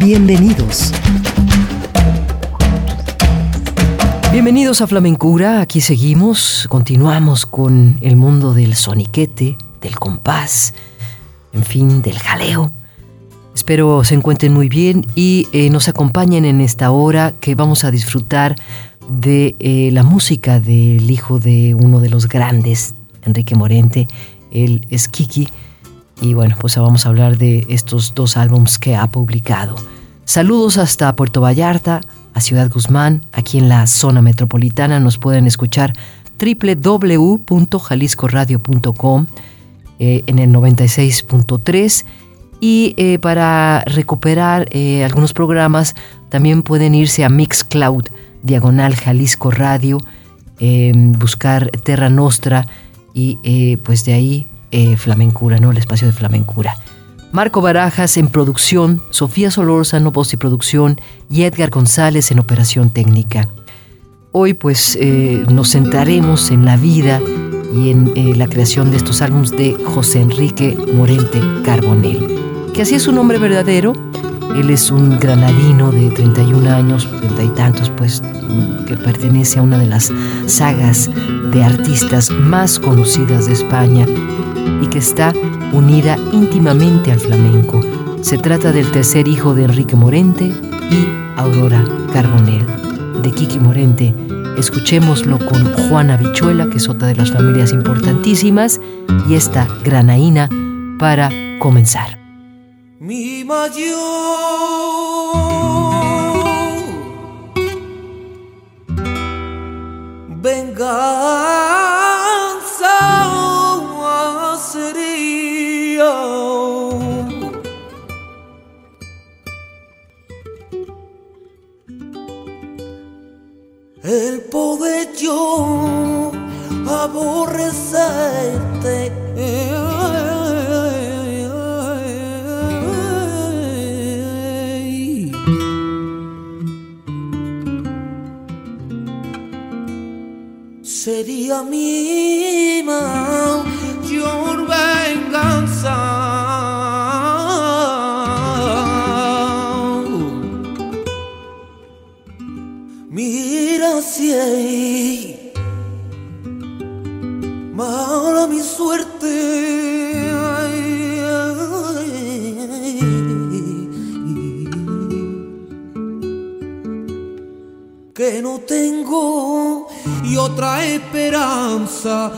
Bienvenidos. Bienvenidos a Flamencura, aquí seguimos, continuamos con el mundo del soniquete, del compás, en fin, del jaleo. Espero se encuentren muy bien y eh, nos acompañen en esta hora que vamos a disfrutar de eh, la música del hijo de uno de los grandes, Enrique Morente, él es Kiki. Y bueno, pues vamos a hablar de estos dos álbums que ha publicado. Saludos hasta Puerto Vallarta, a Ciudad Guzmán, aquí en la zona metropolitana. Nos pueden escuchar www.jaliscoradio.com eh, en el 96.3 y eh, para recuperar eh, algunos programas también pueden irse a Mixcloud, diagonal Jalisco Radio, buscar Terra Nostra y pues de ahí Flamencura, ¿no? El espacio de Flamencura. Marco Barajas en producción, Sofía Solórzano, voz y producción y Edgar González en operación técnica. Hoy pues eh, nos centraremos en la vida y en eh, la creación de estos álbumes de José Enrique Morente Carbonell, que así es su nombre verdadero. Él es un granadino de 31 años, treinta y tantos, pues, que pertenece a una de las sagas de artistas más conocidas de España y que está unida íntimamente al flamenco. Se trata del tercer hijo de Enrique Morente y Aurora Carbonell. De Kiki Morente, escuchémoslo con Juana Bichuela, que es otra de las familias importantísimas, y esta granaína para comenzar. Mi mayor venga el poder yo aborrecerte. Sería mi mayor venganza. Mala mi suerte. que no tengo y otra esperanza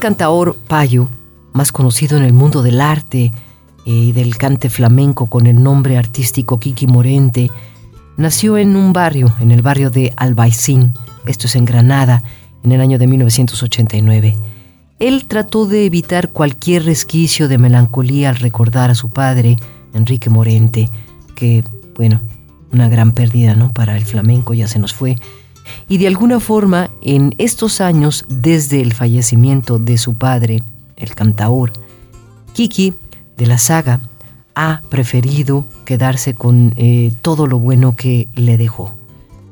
cantaor payo, más conocido en el mundo del arte eh, y del cante flamenco con el nombre artístico Kiki Morente, nació en un barrio, en el barrio de Albaicín, esto es en Granada, en el año de 1989. Él trató de evitar cualquier resquicio de melancolía al recordar a su padre, Enrique Morente, que, bueno, una gran pérdida, ¿no? Para el flamenco ya se nos fue y de alguna forma en estos años desde el fallecimiento de su padre, el cantaor, Kiki de la saga ha preferido quedarse con eh, todo lo bueno que le dejó.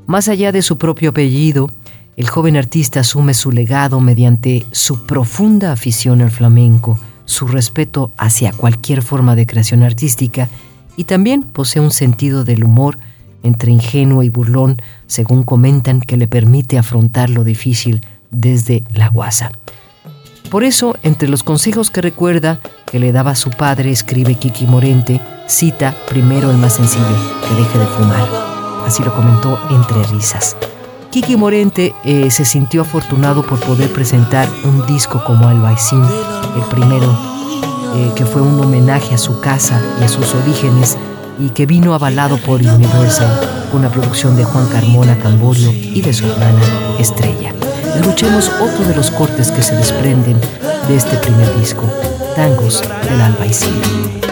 Más allá de su propio apellido, el joven artista asume su legado mediante su profunda afición al flamenco, su respeto hacia cualquier forma de creación artística y también posee un sentido del humor entre ingenuo y burlón, según comentan, que le permite afrontar lo difícil desde la guasa. Por eso, entre los consejos que recuerda que le daba su padre, escribe Kiki Morente, cita primero el más sencillo, que deje de fumar. Así lo comentó entre risas. Kiki Morente eh, se sintió afortunado por poder presentar un disco como Albaicín, el primero, eh, que fue un homenaje a su casa y a sus orígenes y que vino avalado por Universal con la producción de Juan Carmona Camborio y de su hermana Estrella. Escuchemos otro de los cortes que se desprenden de este primer disco, Tangos del Albaicín.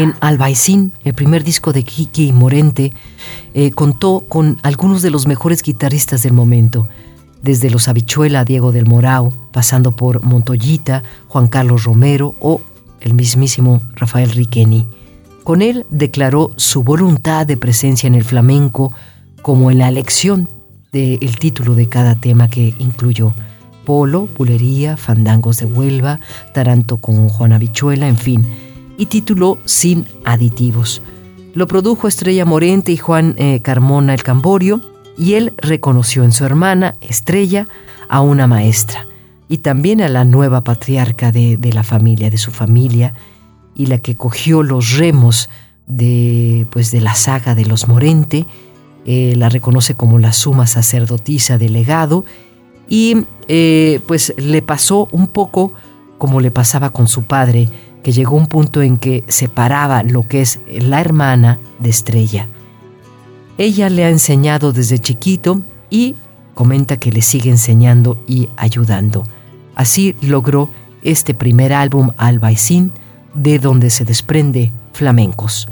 En Albaicín, el primer disco de Kiki Morente, eh, contó con algunos de los mejores guitarristas del momento, desde los Habichuela Diego del Morao, pasando por Montoyita, Juan Carlos Romero o el mismísimo Rafael Riqueni. Con él declaró su voluntad de presencia en el flamenco como en la elección del título de cada tema que incluyó. Polo, Bulería, Fandangos de Huelva, Taranto con Juan Habichuela, en fin, y tituló Sin Aditivos. Lo produjo Estrella Morente y Juan eh, Carmona el Camborio, y él reconoció en su hermana, Estrella, a una maestra, y también a la nueva patriarca de, de la familia, de su familia, y la que cogió los remos de, pues, de la saga de los Morente, eh, la reconoce como la suma sacerdotisa del legado, y eh, pues le pasó un poco como le pasaba con su padre, que llegó un punto en que separaba lo que es la hermana de Estrella. Ella le ha enseñado desde chiquito y comenta que le sigue enseñando y ayudando. Así logró este primer álbum Albaicín, de donde se desprende Flamencos.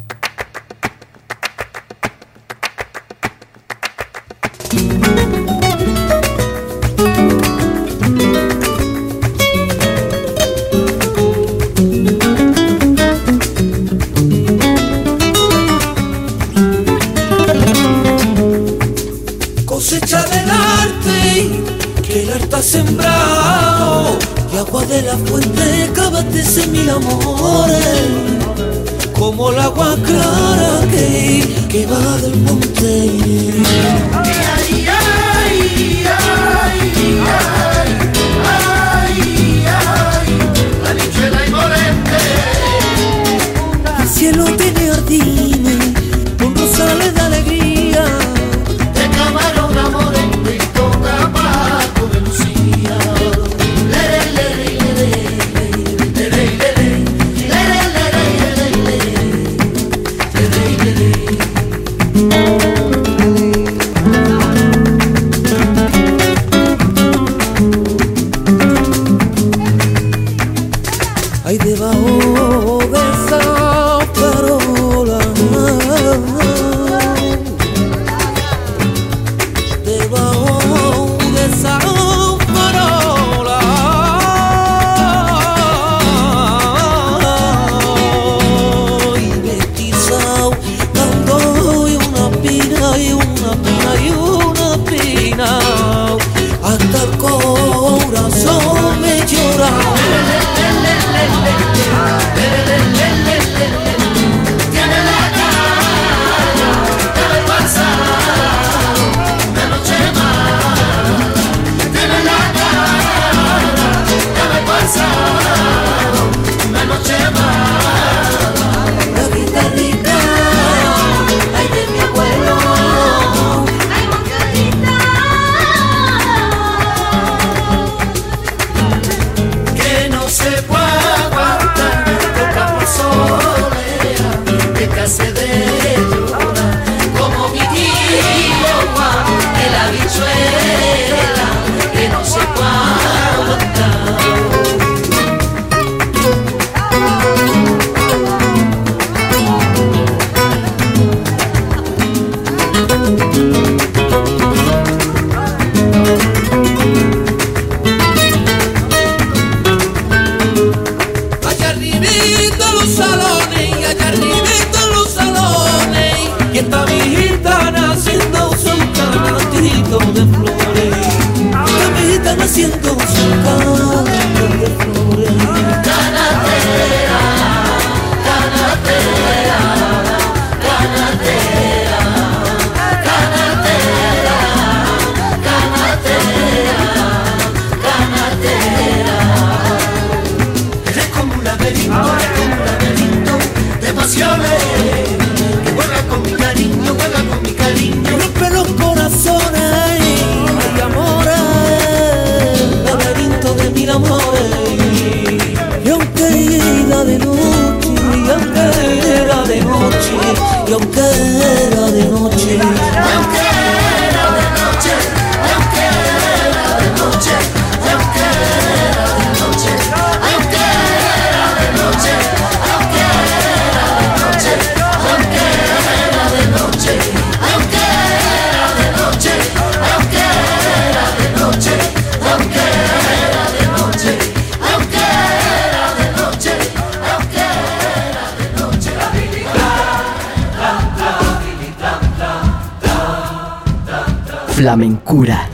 Flamencura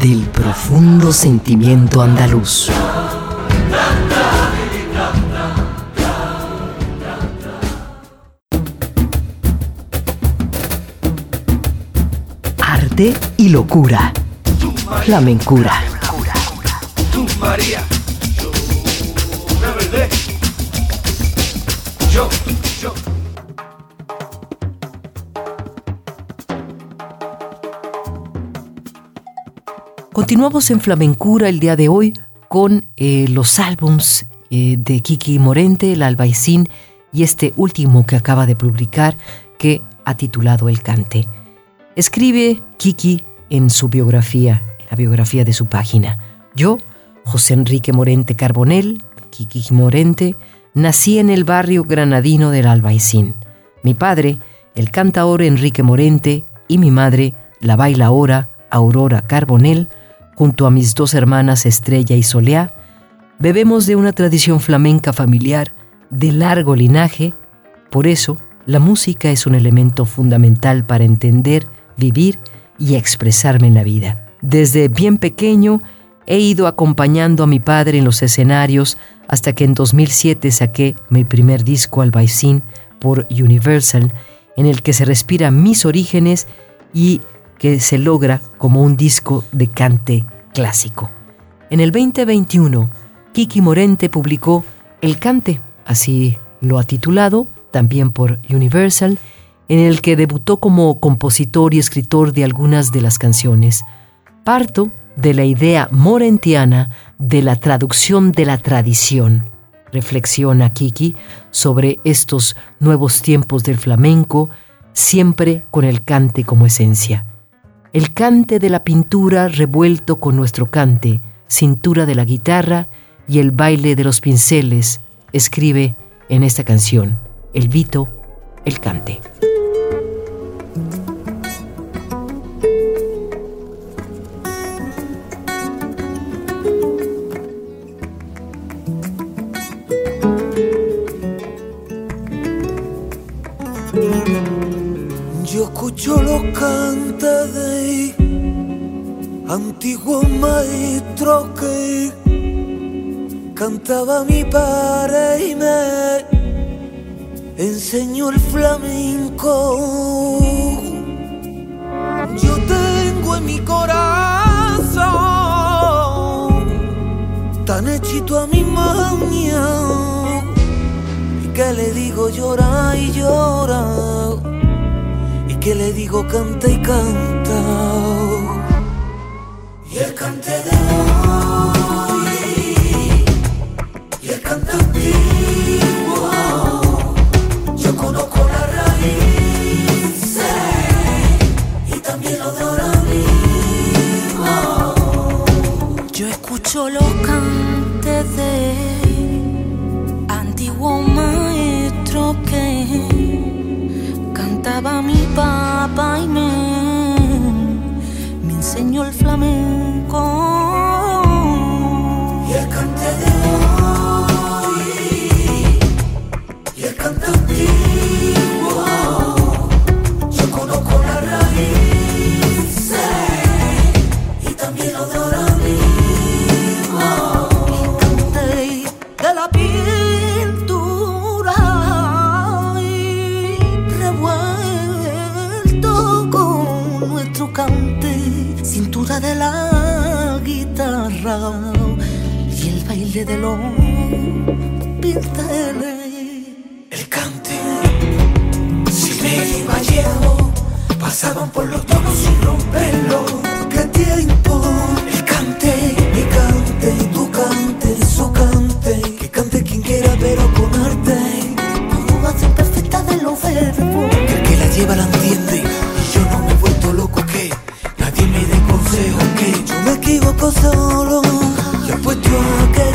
del profundo sentimiento andaluz. Arte y locura. Flamencura. Continuamos en Flamencura el día de hoy con eh, los álbums eh, de Kiki Morente, el Albaicín y este último que acaba de publicar que ha titulado El Cante. Escribe Kiki en su biografía, en la biografía de su página. Yo, José Enrique Morente Carbonel, Kiki Morente, nací en el barrio granadino del Albaicín. Mi padre, el cantaor Enrique Morente, y mi madre, la bailaora Aurora Carbonel, junto a mis dos hermanas Estrella y Soleá, bebemos de una tradición flamenca familiar de largo linaje, por eso la música es un elemento fundamental para entender, vivir y expresarme en la vida. Desde bien pequeño he ido acompañando a mi padre en los escenarios hasta que en 2007 saqué mi primer disco Albaicín por Universal, en el que se respira mis orígenes y que se logra como un disco de cante clásico. En el 2021, Kiki Morente publicó El Cante, así lo ha titulado, también por Universal, en el que debutó como compositor y escritor de algunas de las canciones. Parto de la idea morentiana de la traducción de la tradición. Reflexiona Kiki sobre estos nuevos tiempos del flamenco, siempre con el cante como esencia. El cante de la pintura revuelto con nuestro cante, cintura de la guitarra y el baile de los pinceles, escribe en esta canción, El Vito, el cante. Yo escucho los cantes de antiguos maestros que cantaba mi padre y me enseñó el flamenco. Yo tengo en mi corazón tan hechito a mi maña y que le digo llora y llora que le digo canta y canta y el baile de los pinceles. el cante si me iba llevo pasaban por los tonos sin romperlo. Qué tiempo el cante mi cante tu cante su cante. Que cante quien quiera pero con arte. Conjugación perfecta de los verbos. que el que la lleva la entiende. Y yo no me he vuelto loco que nadie me dé consejo que yo me equivoco solo yo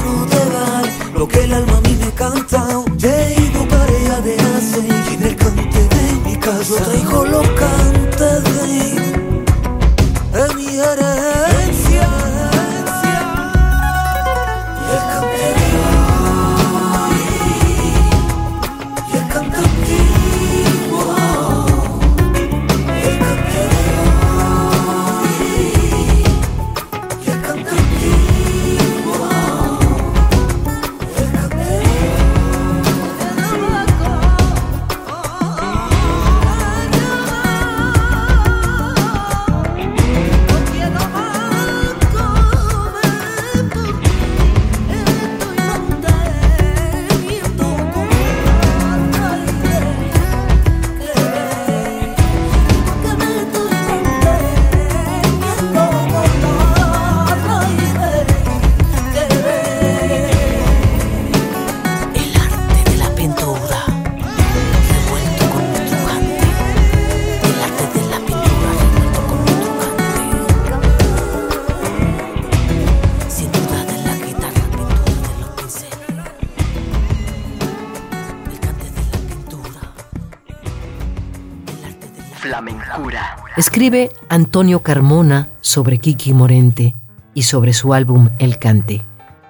Escribe Antonio Carmona sobre Kiki Morente y sobre su álbum El Cante,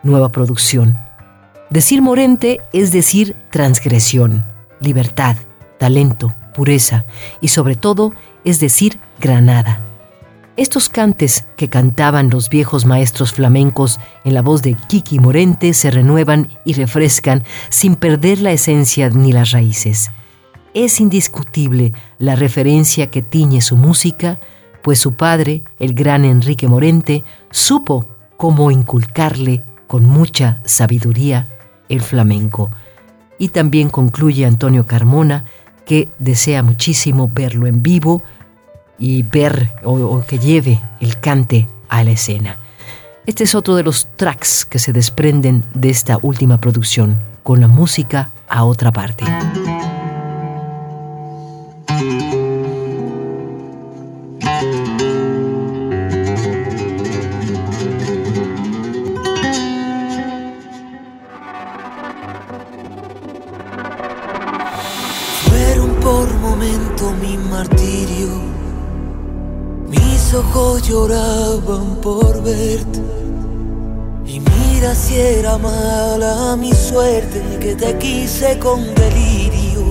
nueva producción. Decir Morente es decir transgresión, libertad, talento, pureza y sobre todo es decir Granada. Estos cantes que cantaban los viejos maestros flamencos en la voz de Kiki Morente se renuevan y refrescan sin perder la esencia ni las raíces. Es indiscutible la referencia que tiñe su música, pues su padre, el gran Enrique Morente, supo cómo inculcarle con mucha sabiduría el flamenco. Y también concluye Antonio Carmona que desea muchísimo verlo en vivo y ver o, que lleve el cante a la escena. Este es otro de los tracks que se desprenden de esta última producción, con la música a otra parte. Por verte. Y mira si era mala mi suerte que te quise con delirio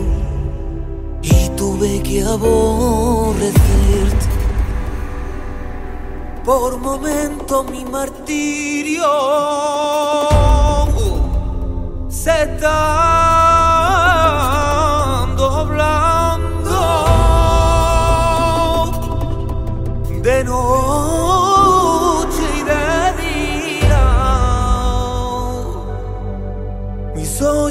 y tuve que aborrecerte. Por momento mi martirio se está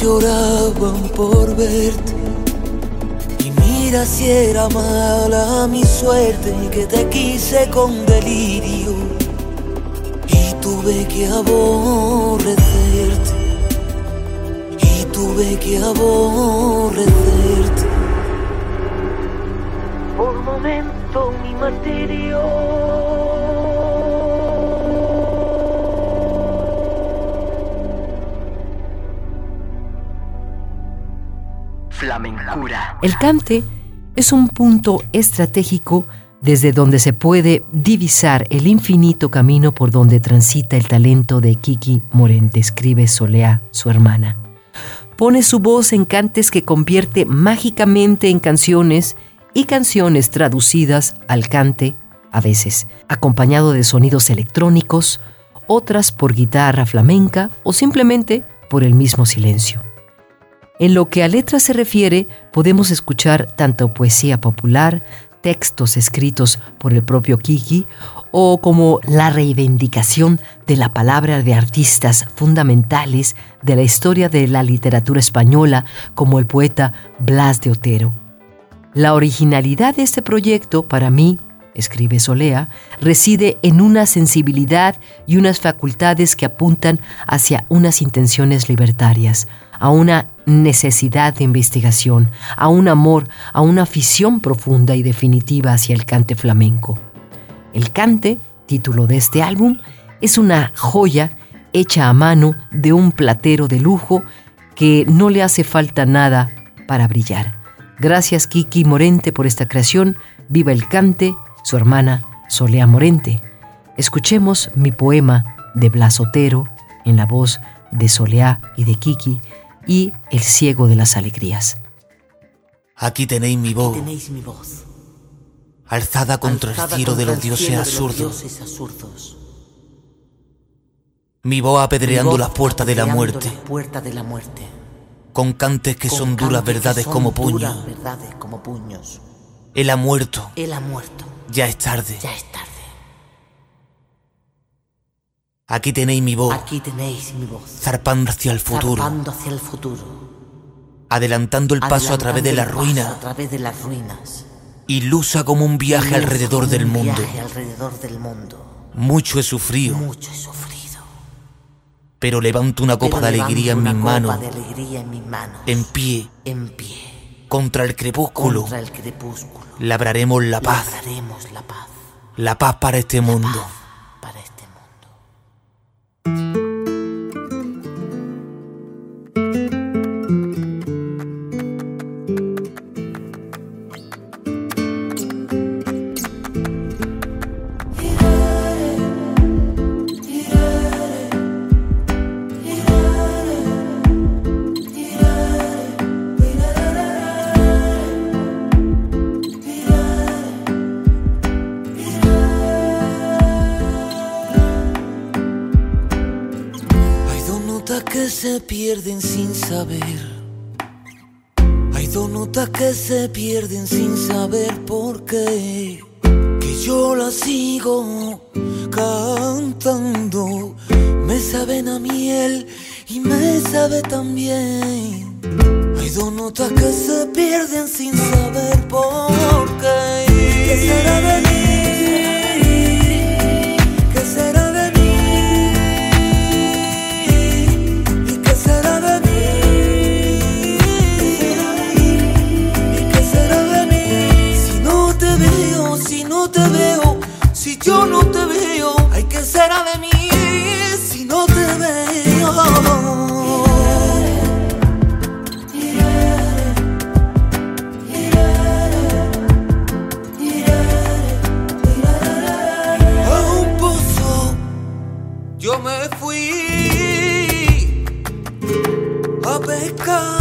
lloraban por verte. Y mira si era mala mi suerte que te quise con delirio. Y tuve que aborrecerte. Y tuve que aborrecerte. Por momento mi martirio. El cante es un punto estratégico desde donde se puede divisar el infinito camino por donde transita el talento de Kiki Morente, escribe Solea, su hermana. Pone su voz en cantes que convierte mágicamente en canciones y canciones traducidas al cante, a veces acompañado de sonidos electrónicos, otras por guitarra flamenca o simplemente por el mismo silencio. En lo que a letras se refiere, podemos escuchar tanto poesía popular, textos escritos por el propio Kiki, o como la reivindicación de la palabra de artistas fundamentales de la historia de la literatura española, como el poeta Blas de Otero. La originalidad de este proyecto, para mí, escribe Solea, reside en una sensibilidad y unas facultades que apuntan hacia unas intenciones libertarias, a una necesidad de investigación, a un amor, a una afición profunda y definitiva hacia el cante flamenco. El cante, título de este álbum, es una joya hecha a mano de un platero de lujo que no le hace falta nada para brillar. Gracias Kiki Morente por esta creación. Viva el cante, su hermana Solea Morente. Escuchemos mi poema de Blas Otero en la voz de Soleá y de Kiki y El ciego de las alegrías. Aquí tenéis mi voz, Tenéis mi voz. alzada contra el alzada cielo de los el dioses cielo de los absurdos. dioses absurdos. Mi voz apedreando Mi voz las puertas de la muerte, las puertas de la muerte. con cantes que Con son duras verdades son como duras puños. verdades como puños. Él ha muerto, Él ha muerto. ya es tarde. Ya es tarde. Aquí tenéis mi voz, Aquí tenéis mi voz. zarpando hacia el futuro, Zarpando hacia el futuro. adelantando el paso a través de la Adelantando el paso ruina, A través de las ruinas. ilusa como un viaje alrededor como del un mundo. Viaje alrededor del mundo. Mucho he sufrido, Mucho he sufrido. pero levanto una copa de alegría en una manos, copa de alegría en mis manos. en pie, En pie. contra el crepúsculo. Contra el crepúsculo. Labraremos la paz, Labraremos la paz. la paz para este mundo. let go.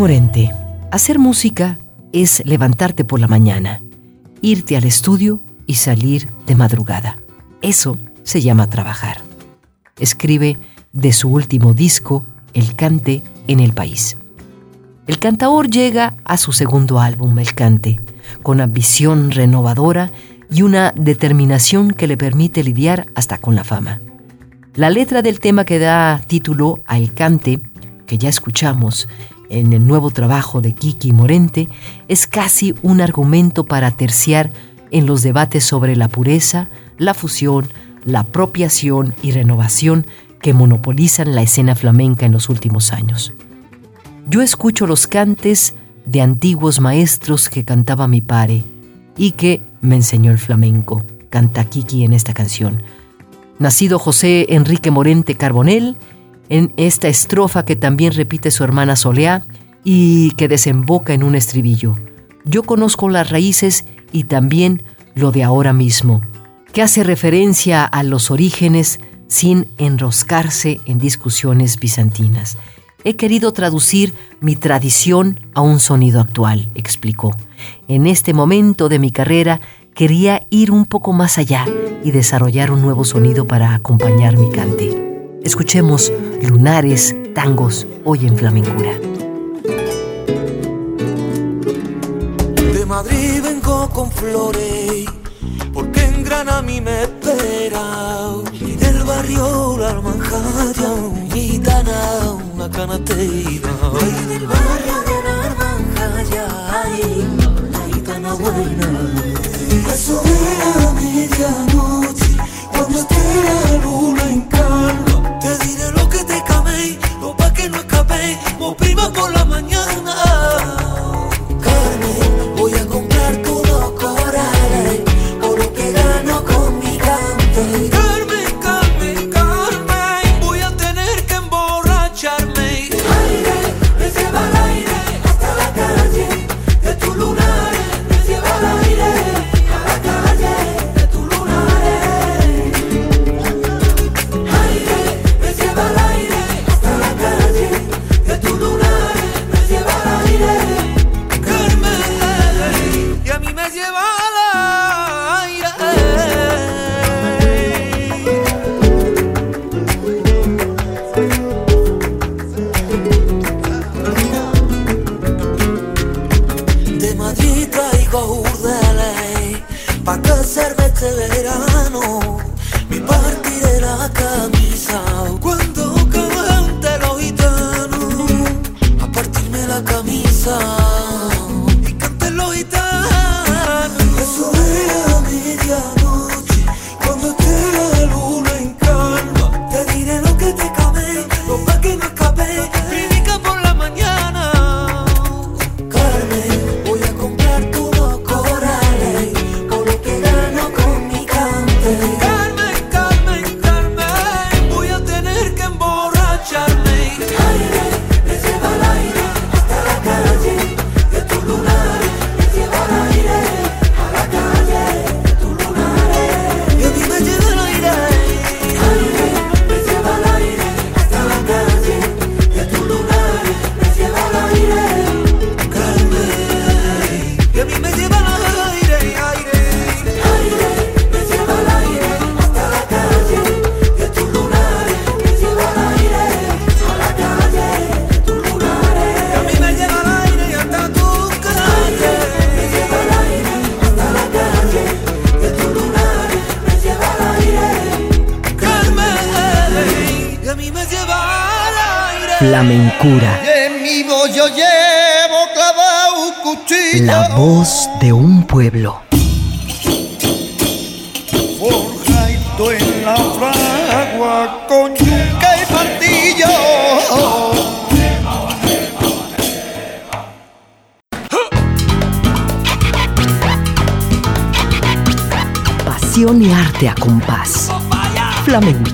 Morente. Hacer música es levantarte por la mañana, irte al estudio y salir de madrugada. Eso se llama trabajar. Escribe de su último disco, El Cante en el País. El cantaor llega a su segundo álbum, El Cante, con ambición renovadora y una determinación que le permite lidiar hasta con la fama. La letra del tema que da título a El Cante, que ya escuchamos en el nuevo trabajo de Kiki Morente, es casi un argumento para terciar en los debates sobre la pureza, la fusión, la apropiación y renovación que monopolizan la escena flamenca en los últimos años. Yo escucho los cantes de antiguos maestros que cantaba mi padre y que me enseñó el flamenco, canta Kiki en esta canción. Nacido José Enrique Morente Carbonel, en esta estrofa que también repite su hermana Soleá y que desemboca en un estribillo. Yo conozco las raíces y también lo de ahora mismo, que hace referencia a los orígenes sin enroscarse en discusiones bizantinas. He querido traducir mi tradición a un sonido actual, explicó. En este momento de mi carrera quería ir un poco más allá y desarrollar un nuevo sonido para acompañar mi cante. Escuchemos lunares, tangos, hoy en flamencura. De Madrid vengo con flores, porque en Gran a mí me espera. Y del barrio la almanjaya, un gitana, una canatera. Y del barrio de la almanjaya, ay, una gitana buena. Eso de la medianoche,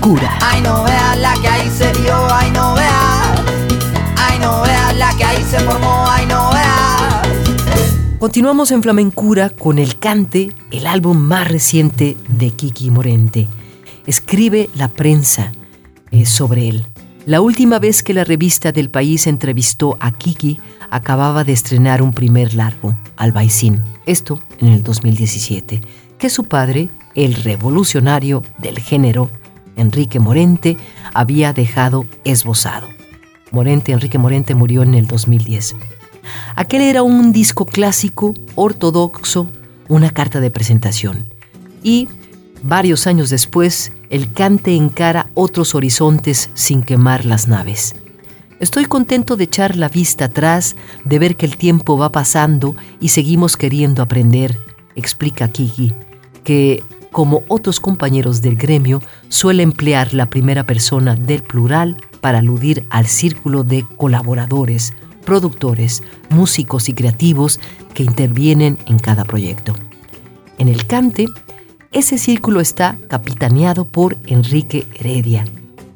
Flamencura. Ay, no veas la que ahí se dio, ay, no veas. Ay, no veas la que ahí se formó, ay, no veas. Continuamos en Flamencura con El Cante, el álbum más reciente de Kiki Morente. Escribe la prensa eh, sobre él. La última vez que la revista del país entrevistó a Kiki, acababa de estrenar un primer largo, Albaicín. Esto en el 2017, que su padre, el revolucionario del género, Enrique Morente, había dejado esbozado. Morente, Enrique Morente murió en el 2010. Aquel era un disco clásico, ortodoxo, una carta de presentación. Y varios años después, el cante encara otros horizontes sin quemar las naves. Estoy contento de echar la vista atrás, de ver que el tiempo va pasando y seguimos queriendo aprender, explica Kiki, que como otros compañeros del gremio, suele emplear la primera persona del plural para aludir al círculo de colaboradores, productores, músicos y creativos que intervienen en cada proyecto. En el cante, ese círculo está capitaneado por Enrique Heredia,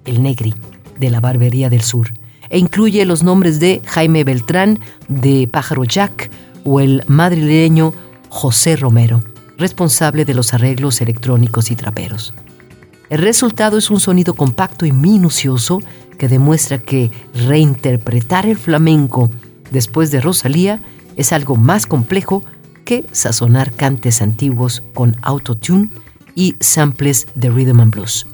el Negri, de la Barbería del Sur, e incluye los nombres de Jaime Beltrán, de Pájaro Jack, o el madrileño José Romero, responsable de los arreglos electrónicos y traperos. El resultado es un sonido compacto y minucioso que demuestra que reinterpretar el flamenco después de Rosalía es algo más complejo que sazonar cantes antiguos con autotune y samples de rhythm and blues.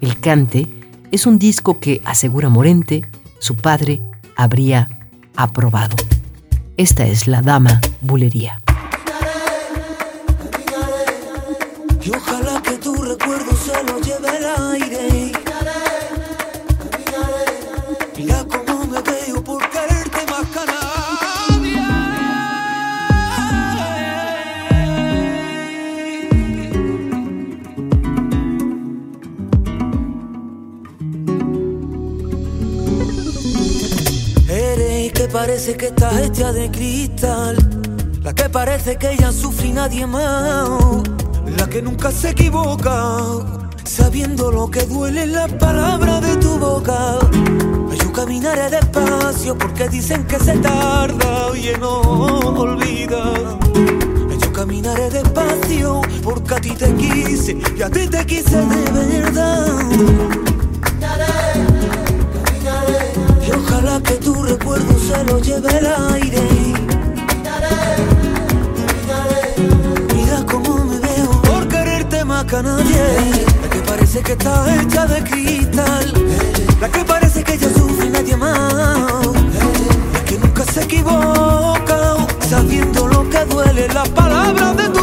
El cante es un disco que, asegura Morente, su padre habría aprobado. Esta es la dama bulería. Parece que estás hecha de cristal. La que parece que ella sufre nadie más. La que nunca se equivoca. Sabiendo lo que duele la palabra de tu boca. Yo caminaré despacio porque dicen que se tarda. Oye, no olvida. Yo caminaré despacio porque a ti te quise y a ti te quise de verdad. Y ojalá que tu recuerdo se lo lleve el aire. Mira cómo me veo por quererte más que a nadie. La que parece que está hecha de cristal. La que parece que ella sufre nadie más. La que nunca se equivoca. Sabiendo lo que duele las palabras de tu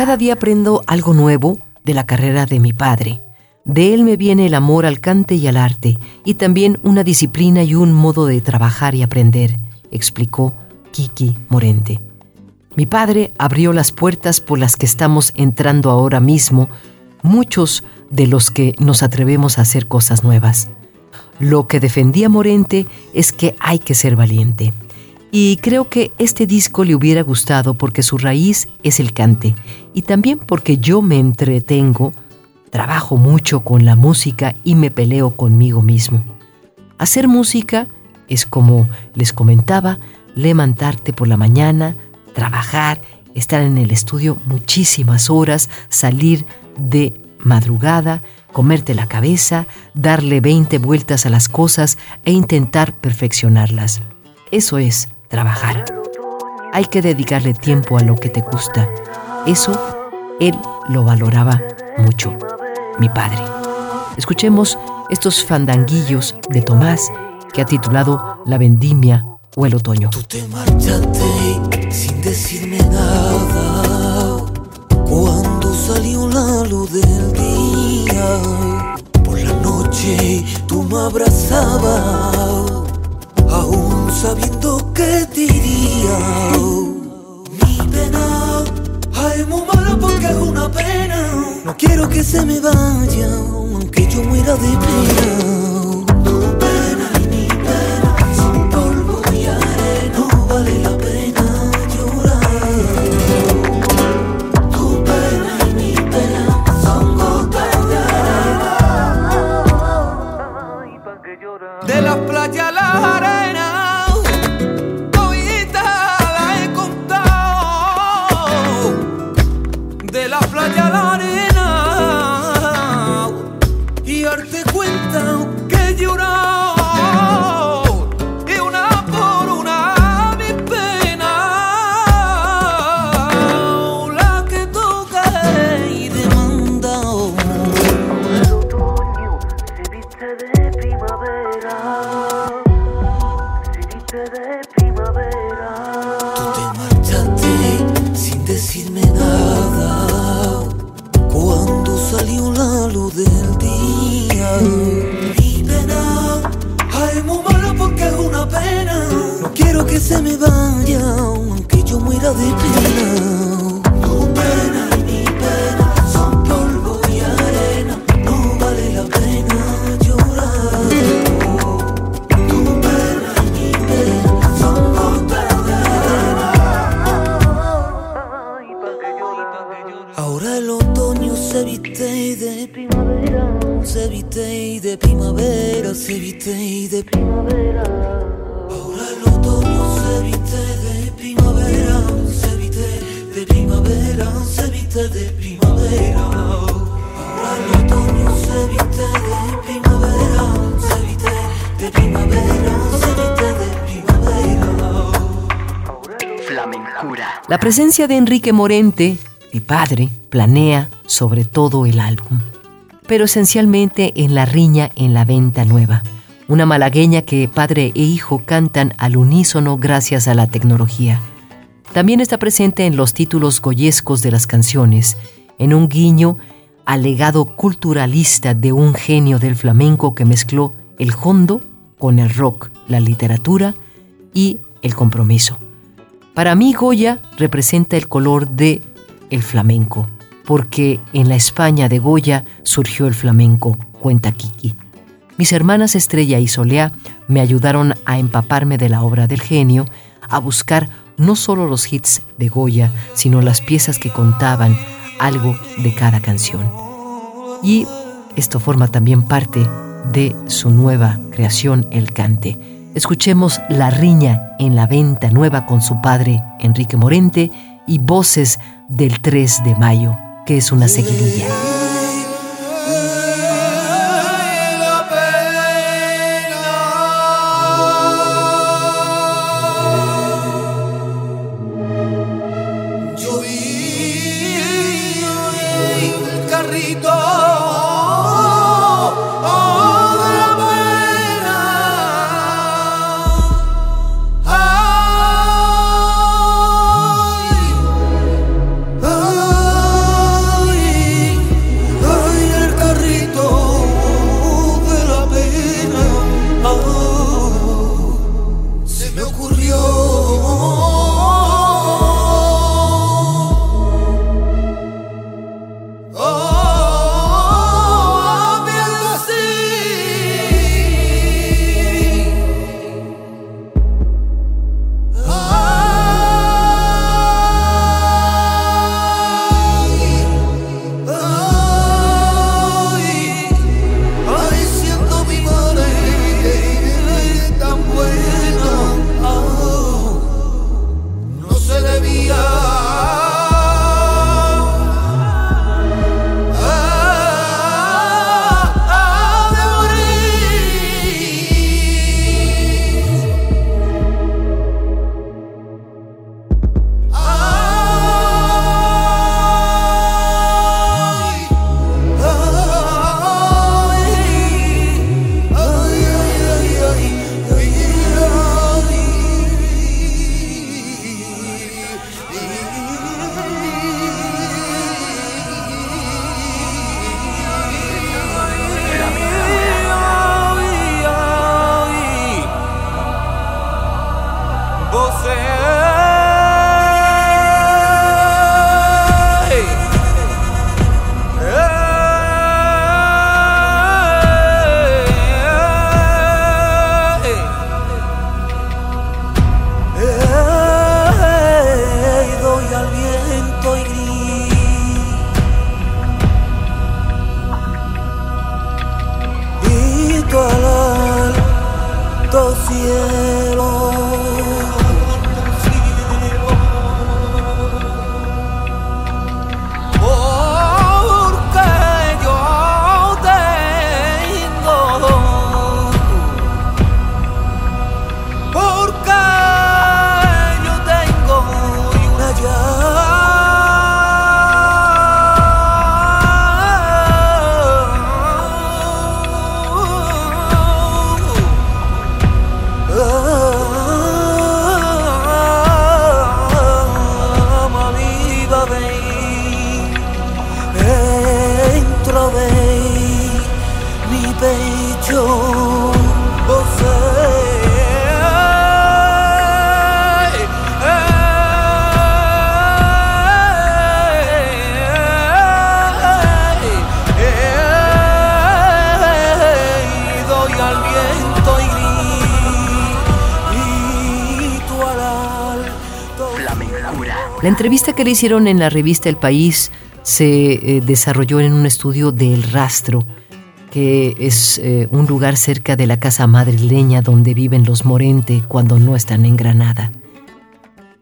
Cada día aprendo algo nuevo de la carrera de mi padre. De él me viene el amor al cante y al arte, y también una disciplina y un modo de trabajar y aprender, explicó Kiki Morente. Mi padre abrió las puertas por las que estamos entrando ahora mismo, muchos de los que nos atrevemos a hacer cosas nuevas. Lo que defendía Morente es que hay que ser valiente. Y creo que este disco le hubiera gustado porque su raíz es el cante y también porque yo me entretengo, trabajo mucho con la música y me peleo conmigo mismo. Hacer música es como les comentaba, levantarte por la mañana, trabajar, estar en el estudio muchísimas horas, salir de madrugada, comerte la cabeza, darle 20 vueltas a las cosas e intentar perfeccionarlas. Eso es trabajar. Hay que dedicarle tiempo a lo que te gusta. Eso él lo valoraba mucho, mi padre. Escuchemos estos fandanguillos de Tomás que ha titulado La vendimia o el otoño. Tú te marchaste sin decirme nada cuando salió la luz del día. Por la noche tú me abrazabas, aún sabiendo que te iría. Mi pena, ay, muy mala porque es una pena. No quiero que se me vaya, aunque yo muera de pena. Viste de primavera. Ahora el otoño se viste de primavera, se viste de primavera, se viste de primavera. Flamencura. La presencia de Enrique Morente, mi padre, planea sobre todo el álbum, pero esencialmente en La Riña en la Venta Nueva, una malagueña que padre e hijo cantan al unísono gracias a la tecnología. También está presente en los títulos goyescos de las canciones, en un guiño al legado culturalista de un genio del flamenco que mezcló el hondo con el rock, la literatura y el compromiso. Para mí Goya representa el color de el flamenco, porque en la España de Goya surgió el flamenco, cuenta Kiki. Mis hermanas Estrella y Solea me ayudaron a empaparme de la obra del genio, a buscar no solo los hits de Goya, sino las piezas que contaban algo de cada canción. Y esto forma también parte de su nueva creación, El Cante. Escuchemos La Riña en la Venta Nueva con su padre, Enrique Morente, y Voces del 3 de Mayo, que es una seguidilla. La entrevista que le hicieron en la revista El País se eh, desarrolló en un estudio del Rastro, que es eh, un lugar cerca de la casa madrileña donde viven los Morente cuando no están en Granada.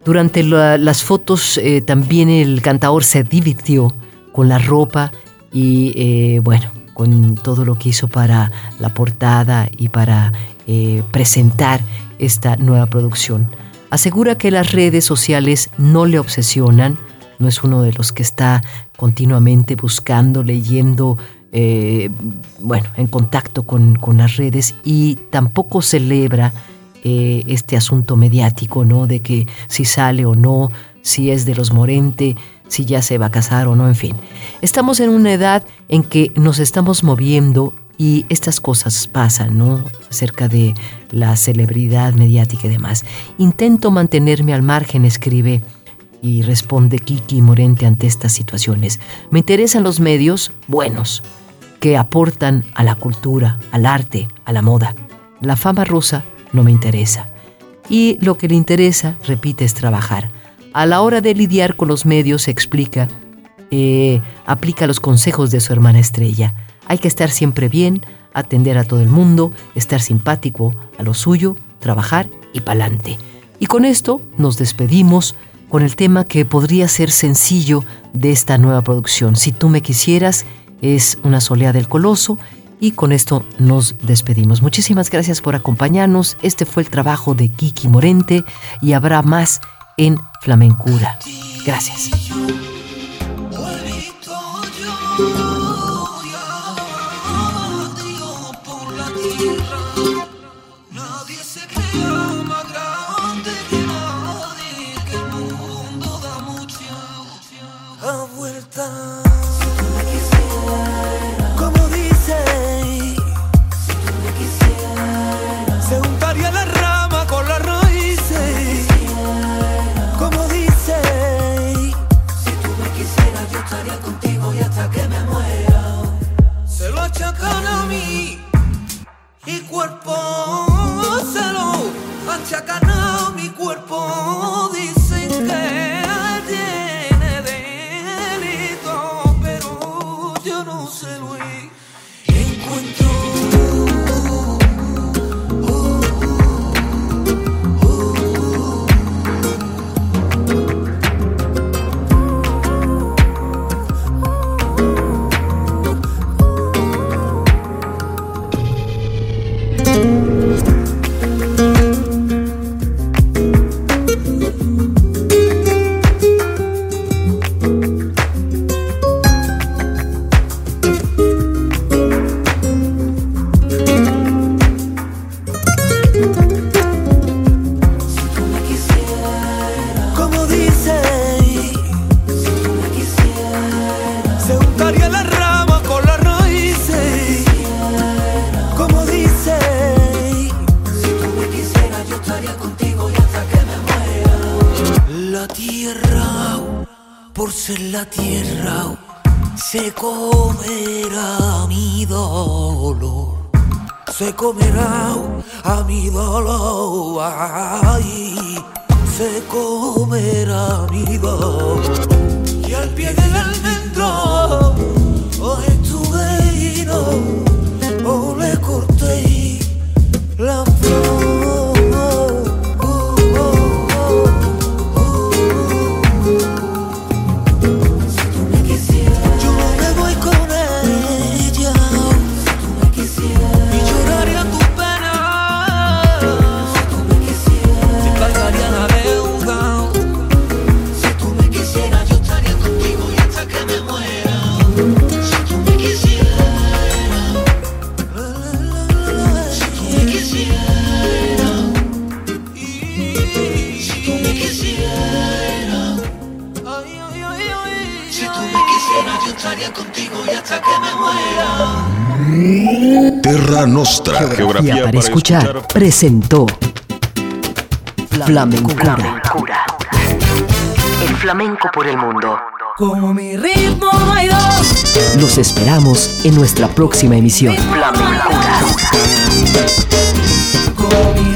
Durante la- las fotos eh, también el cantador se divirtió con la ropa y bueno, con todo lo que hizo para la portada y para presentar esta nueva producción. Asegura que las redes sociales no le obsesionan, no es uno de los que está continuamente buscando, leyendo, eh, bueno, en contacto con, con las redes y tampoco celebra eh, este asunto mediático, ¿no? De que si sale o no, si es de los Morente, si ya se va a casar o no, en fin. Estamos en una edad en que nos estamos moviendo y estas cosas pasan, ¿no? Acerca de la celebridad mediática y demás. Intento mantenerme al margen, escribe y responde Kiki Morente ante estas situaciones. Me interesan los medios buenos, que aportan a la cultura, al arte, a la moda. La fama rusa no me interesa. Y lo que le interesa, repite, es trabajar. A la hora de lidiar con los medios, explica, eh, aplica los consejos de su hermana Estrella. Hay que estar siempre bien, atender a todo el mundo, estar simpático a lo suyo, trabajar y pa'lante. Y con esto nos despedimos con el tema que podría ser sencillo de esta nueva producción. Si tú me quisieras, es una solea del coloso. Y con esto nos despedimos. Muchísimas gracias por acompañarnos. Este fue el trabajo de Kiki Morente y habrá más en Flamencura. Gracias. Contigo y hasta que me muera. La tierra, por ser la tierra, se comerá mi dolor. Se comerá a mi dolor, ay, se comerá mi dolor. Y al pie del almendro, oh, estuve y Terra Nostra. Geografía para escuchar presentó Flamencura. El flamenco por el mundo. Como mi ritmo no hay dos. Los esperamos en nuestra próxima emisión. Como mi